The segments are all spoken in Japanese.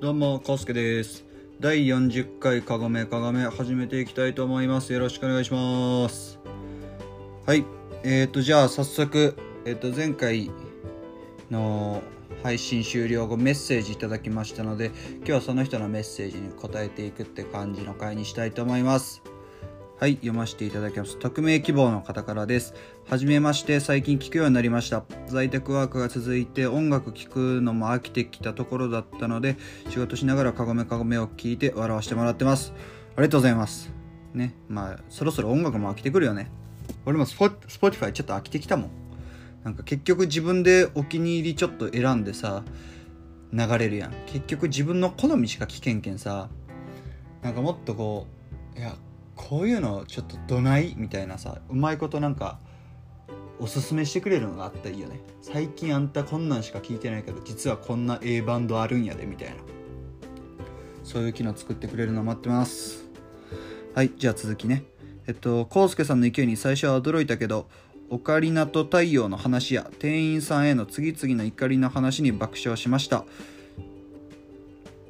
どうも、コウスケです。第40回かごめかごめ始めていきたいと思います。よろしくお願いします。はい。えーと、じゃあ早速、えっ、と、前回の配信終了後メッセージいただきましたので、今日はその人のメッセージに答えていくって感じの回にしたいと思います。はい、読ませていただきます。匿名希望の方からです。はじめまして、最近聞くようになりました。在宅ワークが続いて音楽聴くのも飽きてきたところだったので、仕事しながらかごめかごめを聞いて笑わせてもらってます。ありがとうございます。ね、まあ、そろそろ音楽も飽きてくるよね。俺もスポ Spotify ちょっと飽きてきたもん。なんか結局自分でお気に入りちょっと選んでさ、流れるやん。結局自分の好みしか聞けんけんさ、なんかもっとこう、いや、こういうのちょっとどない？みたいなさうまいことなんかおすすめしてくれるのがあったらいいよね。最近あんたこんなんしか聞いてないけど実はこんな A バンドあるんやでみたいな。そういう機能作ってくれるの待ってます。はいじゃあ続きね。えっとコウスケさんの意見に最初は驚いたけどオカリナと太陽の話や店員さんへの次々の怒りの話に爆笑しました。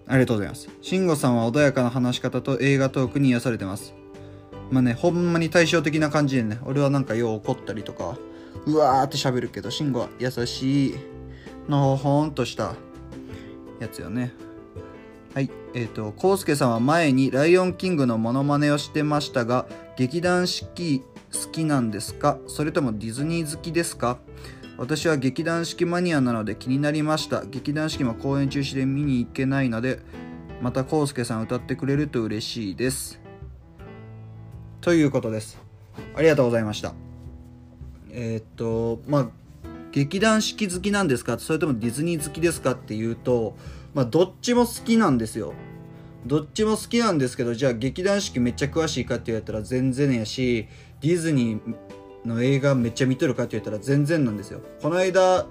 ありがとうございます。慎吾さんは穏やかな話し方と映画トークに癒されてます。まあね、ほんまに対照的な感じでね、俺はなんかよう怒ったりとか、うわーって喋るけど、慎吾は優しい、のほほんとしたやつよね。はい、えっ、ー、と、コウスケさんは前にライオンキングのモノマネをしてましたが、劇団四季好きなんですか？それともディズニー好きですか？私は劇団四季マニアなので気になりました。劇団四季も公演中止で見に行けないので、またコウスケさん歌ってくれると嬉しいです。ということです。ありがとうございました。えー、っと、まあ、劇団四季好きなんですか？それともディズニー好きですかっていうと、まあ、どっちも好きなんですよ。どっちも好きなんですけど、じゃあ劇団四季めっちゃ詳しいかって言われたら全然やし、ディズニーの映画めっちゃ見とるかって言ったら全然なんですよ。この間、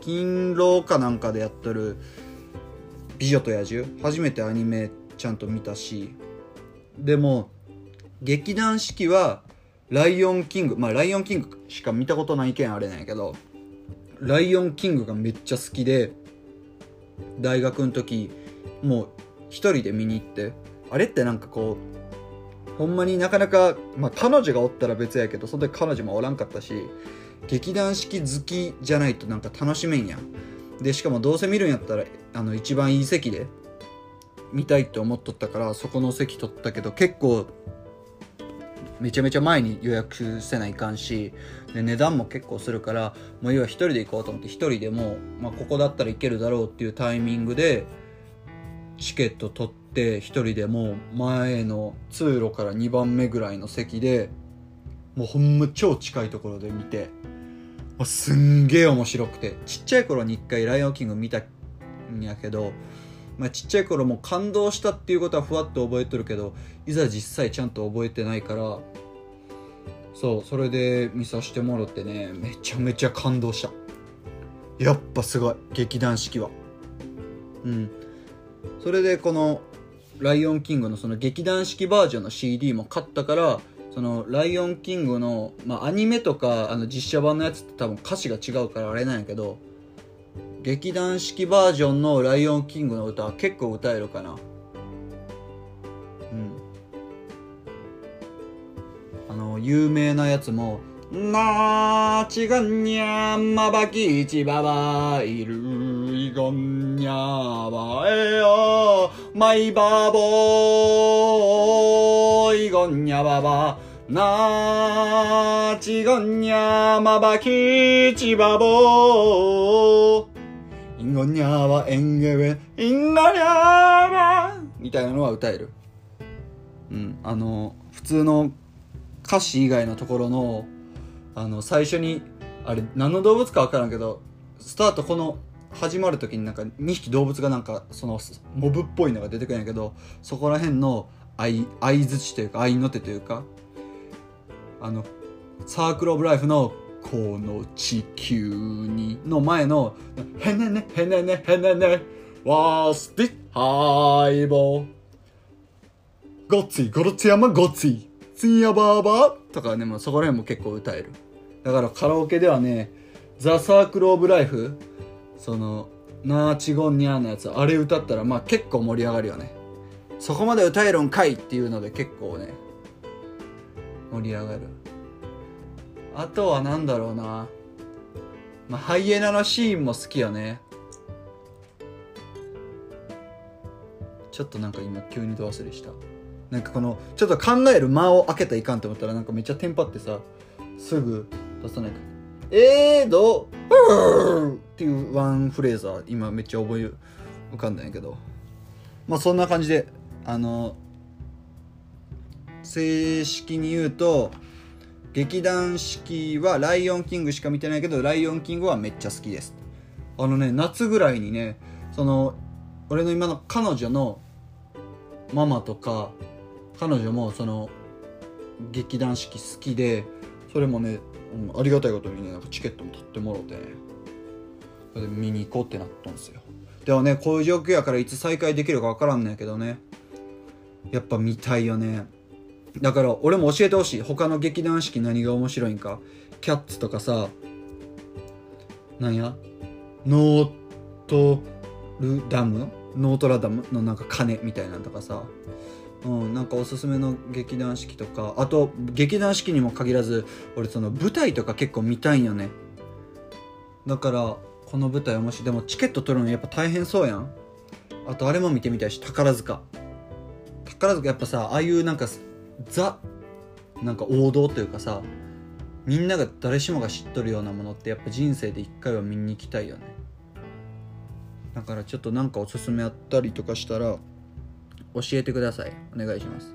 勤労かなんかでやっとる美女と野獣、初めてアニメちゃんと見たし、でも、劇団四季はライオンキングまあライオンキングしか見たことないけんあれなんやけどライオンキングがめっちゃ好きで大学の時もう一人で見に行ってあれってなんかこうほんまになかなかまあ彼女がおったら別やけどその時彼女もおらんかったし劇団四季好きじゃないとなんか楽しめんやん。でしかもどうせ見るんやったらあの一番いい席で見たいって思っとったからそこの席取ったけど結構めちゃめちゃ前に予約せないかんしで値段も結構するからもう要は一人で行こうと思って一人でも、まあ、ここだったらいけるだろうっていうタイミングでチケット取って一人でも前の通路から2番目ぐらいの席でもうほんま超近いところで見てもうすんげえ面白くてちっちゃい頃に一回「ライオンキング」見たんやけどまあ、ちっちゃい頃も感動したっていうことはふわっと覚えとるけどいざ実際ちゃんと覚えてないからそうそれで見させてもらってねめちゃめちゃ感動した。やっぱすごい劇団四季は。うん。それでこの「ライオンキング」のその劇団四季バージョンの CD も買ったからその「ライオンキングの」まあ、アニメとかあの実写版のやつって多分歌詞が違うからあれなんやけど劇団四季バージョンの「ライオンキング」の歌は結構歌えるかな。うん。あの有名なやつも「なーちがんにゃんまばきちばばいるいがんにゃばえよまいばぼいがんにゃばばなーちがんにゃまばきちばぼインゴニャーはエンゲウェインゴニャーはみたいなのは歌える。うん、あの、普通の歌詞以外のところの、あの、最初に、あれ、何の動物かわからんけど、スタートこの、始まる時になんか2匹動物がなんか、その、モブっぽいのが出てくるんやけど、そこら辺の相、相づちというか、相の手というか、あの、サークルオブライフのこの地球にの前のへねねへねねへねねわースピッハイボー。ごっついゴロツヤマごっついつんやばーばー。とかねもうそこら辺も結構歌える。だからカラオケではねザ・サークル・オブ・ライフ。そのナーチゴンニャーのやつあれ歌ったらまあ結構盛り上がるよね。そこまで歌えるんかいっていうので結構ね盛り上がる。あとは何だろうな。まあハイエナのシーンも好きよね。ちょっとなんか今急にど忘れした。なんかこのちょっと考える間を開けたらいかんと思ったらなんかめっちゃテンパってさすぐ出さないかえーどっていうワンフレーズは今めっちゃ覚え浮かんだんやけど。まあそんな感じであの正式に言うと劇団四季は「ライオンキング」しか見てないけど「ライオンキング」はめっちゃ好きです。あのね夏ぐらいにねその俺の今の彼女のママとか彼女もその劇団四季好きでそれもね、うん、ありがたいことにねなんかチケットも取ってもろてね。それで見に行こうってなったんですよ。でもねこういう状況やからいつ再開できるか分からんねんけどね。やっぱ見たいよね。だから俺も教えてほしい。他の劇団四季何が面白いんか。キャッツとかさ。なんや？ノートルダム？ノートラダムのなんか鐘みたいなんとかさ。うん、なんかおすすめの劇団四季とか。あと劇団四季にも限らず俺その舞台とか結構見たいんよね。だからこの舞台面白い。でもチケット取るのやっぱ大変そうやん。あとあれも見てみたいし宝塚。宝塚やっぱさああいうなんかザなんか王道というかさみんなが誰しもが知っとるようなものってやっぱ人生で一回は見に行きたいよね。だからちょっとなんかおすすめあったりとかしたら教えてください。お願いします。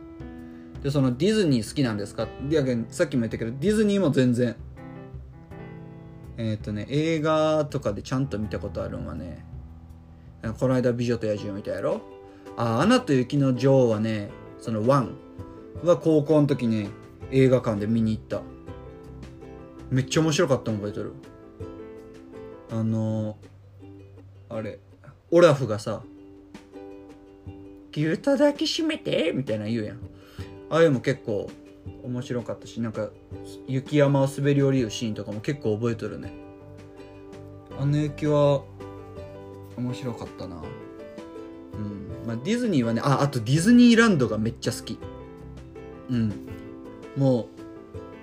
でそのディズニー好きなんですか？いやさっきも言ったけどディズニーも全然。えっ、ー、とね映画とかでちゃんと見たことあるんはねこの間「美女と野獣」見たやろ？あ「アナと雪の女王」はねその1は高校の時ね映画館で見に行った。めっちゃ面白かったの覚えてる。あのー、あれオラフがさギュッと抱きしめて？みたいな言うやん。ああいうのも結構面白かったしなんか雪山を滑り降りるシーンとかも結構覚えとるね。あの雪は面白かったな。うん。まあディズニーはねああとディズニーランドがめっちゃ好き。うん。も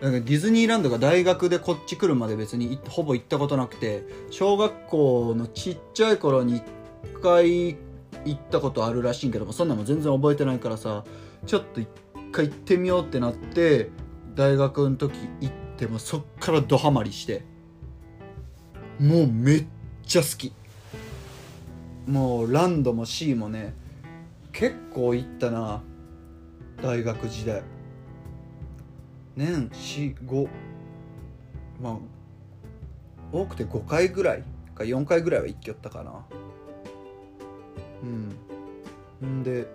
うなんかディズニーランドが大学でこっち来るまで別にほぼ行ったことなくて小学校のちっちゃい頃に1回行ったことあるらしいけどもそんなも全然覚えてないからさちょっと一回行ってみようってなって大学の時行ってもそっからドハマりしてもうめっちゃ好き。もうランドもシーもね結構行ったな。大学時代。年45まあ多くて5回ぐらいか4回ぐらいは行きよったかな。うん。んで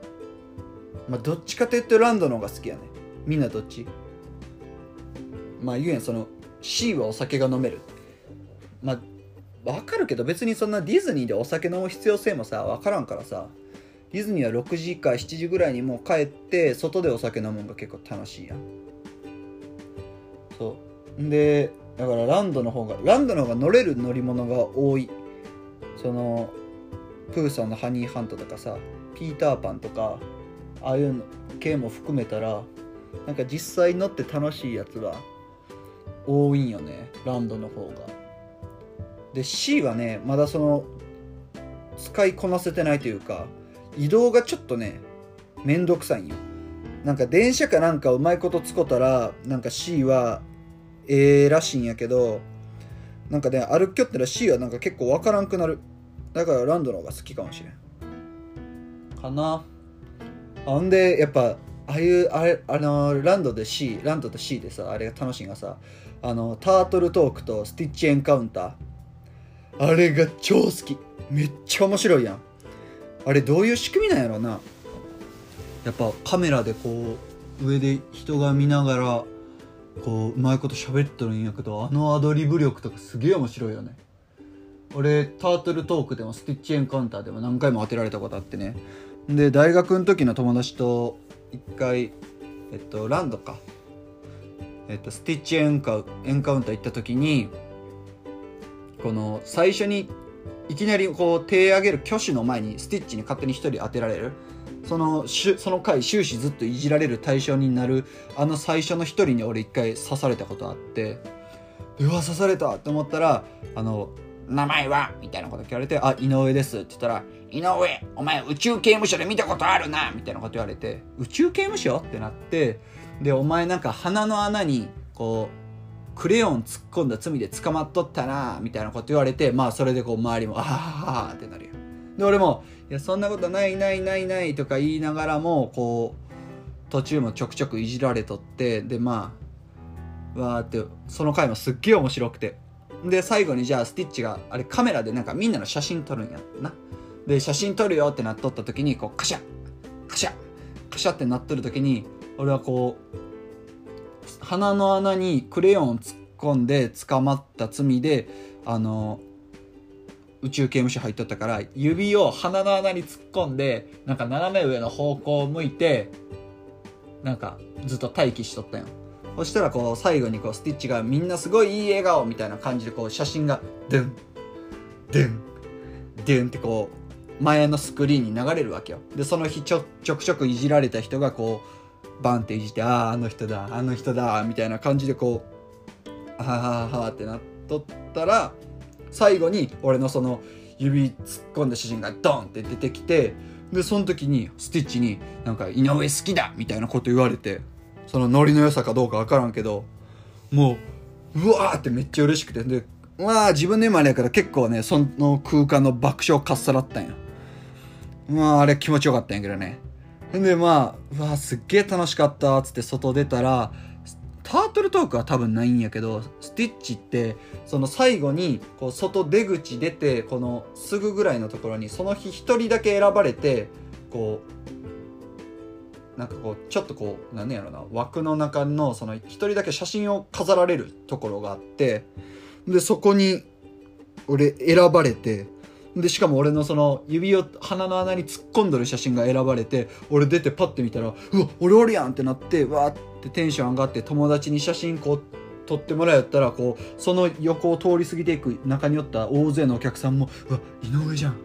まあどっちかというとランドの方が好きやね。みんなどっち？まあ言うやんその C はお酒が飲める。まあ分かるけど別にそんなディズニーでお酒飲む必要性もさ分からんからさ。ディズニーは6時か7時ぐらいにもう帰って外でお酒飲むのが結構楽しいやん。そう。んでだからランドの方がランドの方が乗れる乗り物が多い。そのプーさんのハニーハントとかさピーターパンとかああいうの系も含めたらなんか実際乗って楽しいやつは多いんよねランドの方が。で C はねまだその使いこなせてないというか移動がちょっとねめんどくさいんよ。なんか電車かなんかうまいこと使ったらなんか C はええらしいんやけどなんかね歩きよったら C はなんか結構わからんくなる。だからランドの方が好きかもしれん。かな。ほんでやっぱああいうあれあのランドで C ランドと C でさあれが楽しいんがさあのタートルトークとスティッチエンカウンター。あれが超好き。めっちゃ面白いやんあれどういう仕組みなんやろな。やっぱカメラでこう上で人が見ながらこううまいこと喋っとるんやけどあのアドリブ力とかすげえ面白いよね。俺タートルトークでもスティッチエンカウンターでも何回も当てられたことあってね。で大学の時の友達と一回えっとランドか。えっとスティッチエンカエンカウンター行った時にこの最初にいきなりこう手上げる挙手の前にスティッチに勝手に1人当てられる。そのしその回終始ずっといじられる対象になるあの最初の1人に俺1回刺されたことあって。うわ刺されたって思ったらあの名前はみたいなこと聞かれて、あ、井上ですって言ったら、井上、お前宇宙刑務所で見たことあるなみたいなこと言われて、宇宙刑務所？ってなって、で、お前なんか鼻の穴に、こう、クレヨン突っ込んだ罪で捕まっとったなみたいなこと言われて、まあそれでこう周りも、あははってなるよ。で、俺も、いや、そんなことないないないないとか言いながらも、こう、途中もちょくちょくいじられとって、で、まあ、わーって、その回もすっげえ面白くて、で最後にじゃあスティッチがあれカメラでなんかみんなの写真撮るんやなで写真撮るよってなっとった時にこうカシャカシャカシャってなっとる時に俺はこう鼻の穴にクレヨンを突っ込んで捕まった罪であの宇宙刑務所入っとったから指を鼻の穴に突っ込んでなんか斜め上の方向を向いてなんかずっと待機しとったよ。そしたらこう最後にこうスティッチがみんなすごいいい笑顔みたいな感じでこう写真がドゥンドゥンドゥンってこう前のスクリーンに流れるわけよ。でその日ちょちょくちょくいじられた人がこうバンっていじってあああの人だあの人だみたいな感じでこうあはははってなっとったら最後に俺のその指突っ込んだ写真がドンって出てきてでその時にスティッチになんか「井上好きだ!」みたいなこと言われてそのノリの良さかどうか分からんけどもううわーってめっちゃ嬉しくてでまあ自分の今あれやから結構ねその空間の爆笑かっさらったんやまああれ気持ちよかったんやけどねでまあうわすっげえ楽しかったっつって外出たらタートルトークは多分ないんやけどスティッチってその最後にこう外出口出てこのすぐぐらいのところにその日1人だけ選ばれてこうなんかこうちょっとこう何やろな枠の中のその一人だけ写真を飾られるところがあってでそこに俺選ばれてでしかも俺のその指を鼻の穴に突っ込んどる写真が選ばれて俺出てパッて見たらうわ俺おるやんってなってわーってテンション上がって友達に写真こう撮ってもらえたらこうその横を通り過ぎていく中におった大勢のお客さんも「うわ井上じゃん。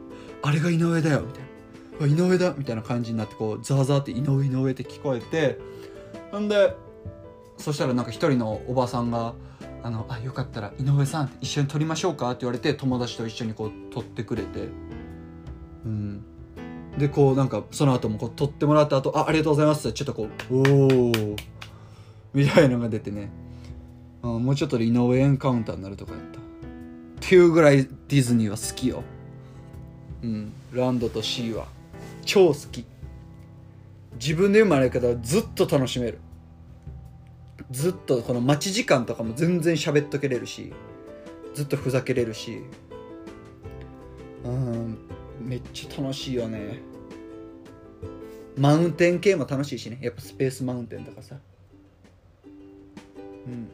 あれが井上だよ」みたいな。井上だ。みたいな感じになってこうザーザーって井上井上って聞こえて。ほんでそしたらなんか一人のおばさんが「あのあよかったら井上さん一緒に撮りましょうか?」って言われて友達と一緒にこう撮ってくれて。うん。でこうなんかその後もこう撮ってもらった後あありがとうございますちょっとこう「おお」みたいなのが出てね、うん、もうちょっとで井上エンカウンターになるとかやった。っていうぐらいディズニーは好きよ。うん。ランドとシーは。超好き。自分で生まれ方はずっと楽しめる。ずっとこの待ち時間とかも全然喋っとけれるしずっとふざけれるし。うんめっちゃ楽しいよね。マウンテン系も楽しいしね。やっぱスペースマウンテンとかさ。うん。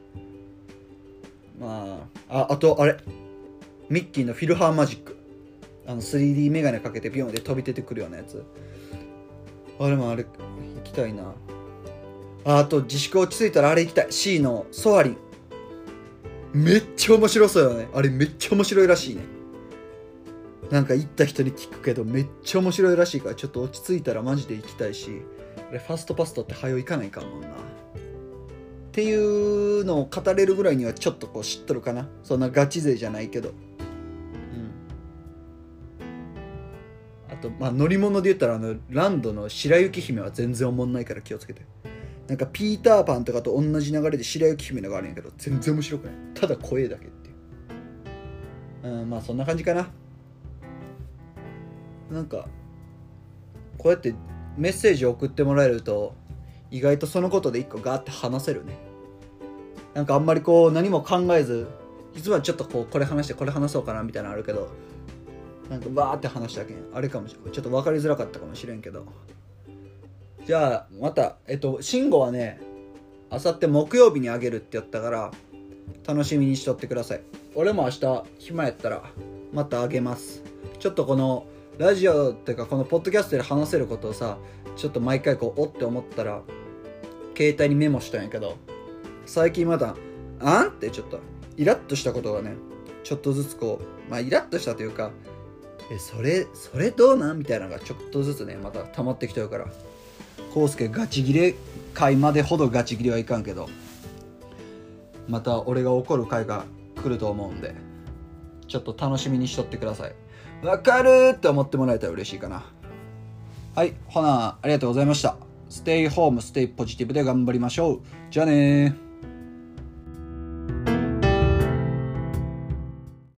まあああとあれ。ミッキーのフィルハーマジック。あの 3D メガネかけてビヨンで飛び出てくるようなやつ。あれもあれ行きたいな。あと自粛落ち着いたらあれ行きたい。C のソアリン。めっちゃ面白そうよね。あれめっちゃ面白いらしいね。なんか行った人に聞くけどめっちゃ面白いらしいからちょっと落ち着いたらマジで行きたいしあれファストパストって早よ行かないかもんな。っていうのを語れるぐらいにはちょっとこう知っとるかな。そんなガチ勢じゃないけど。あと、まあ、乗り物で言ったらあのランドの白雪姫は全然おもんないから気をつけて。なんかピーターパンとかと同じ流れで白雪姫のがあるんやけど全然面白くない。ただ声だけっていう。うんまあそんな感じかな。なんかこうやってメッセージを送ってもらえると意外とそのことで一個ガーって話せるね。なんかあんまりこう何も考えず実はちょっとこうこれ話してこれ話そうかなみたいなのあるけどなんかバーって話したけんあれかもしれないちょっと分かりづらかったかもしれんけど。じゃあまたえっと慎吾はねあさって木曜日にあげるってやったから楽しみにしとってください。俺も明日暇やったらまたあげます。ちょっとこのラジオっていうかこのポッドキャストで話せることをさちょっと毎回こうおって思ったら携帯にメモしたんやけど最近まだあんってちょっとイラッとしたことがねちょっとずつこうまあイラッとしたというかえそれそれどうなん？みたいなのがちょっとずつねまた溜まってきてるから。康介ガチギレ回までほどガチギレはいかんけどまた俺が怒る回が来ると思うんでちょっと楽しみにしとってください。わかるって思ってもらえたら嬉しいかな。はいほなありがとうございました。ステイホームステイポジティブで頑張りましょう。じゃあね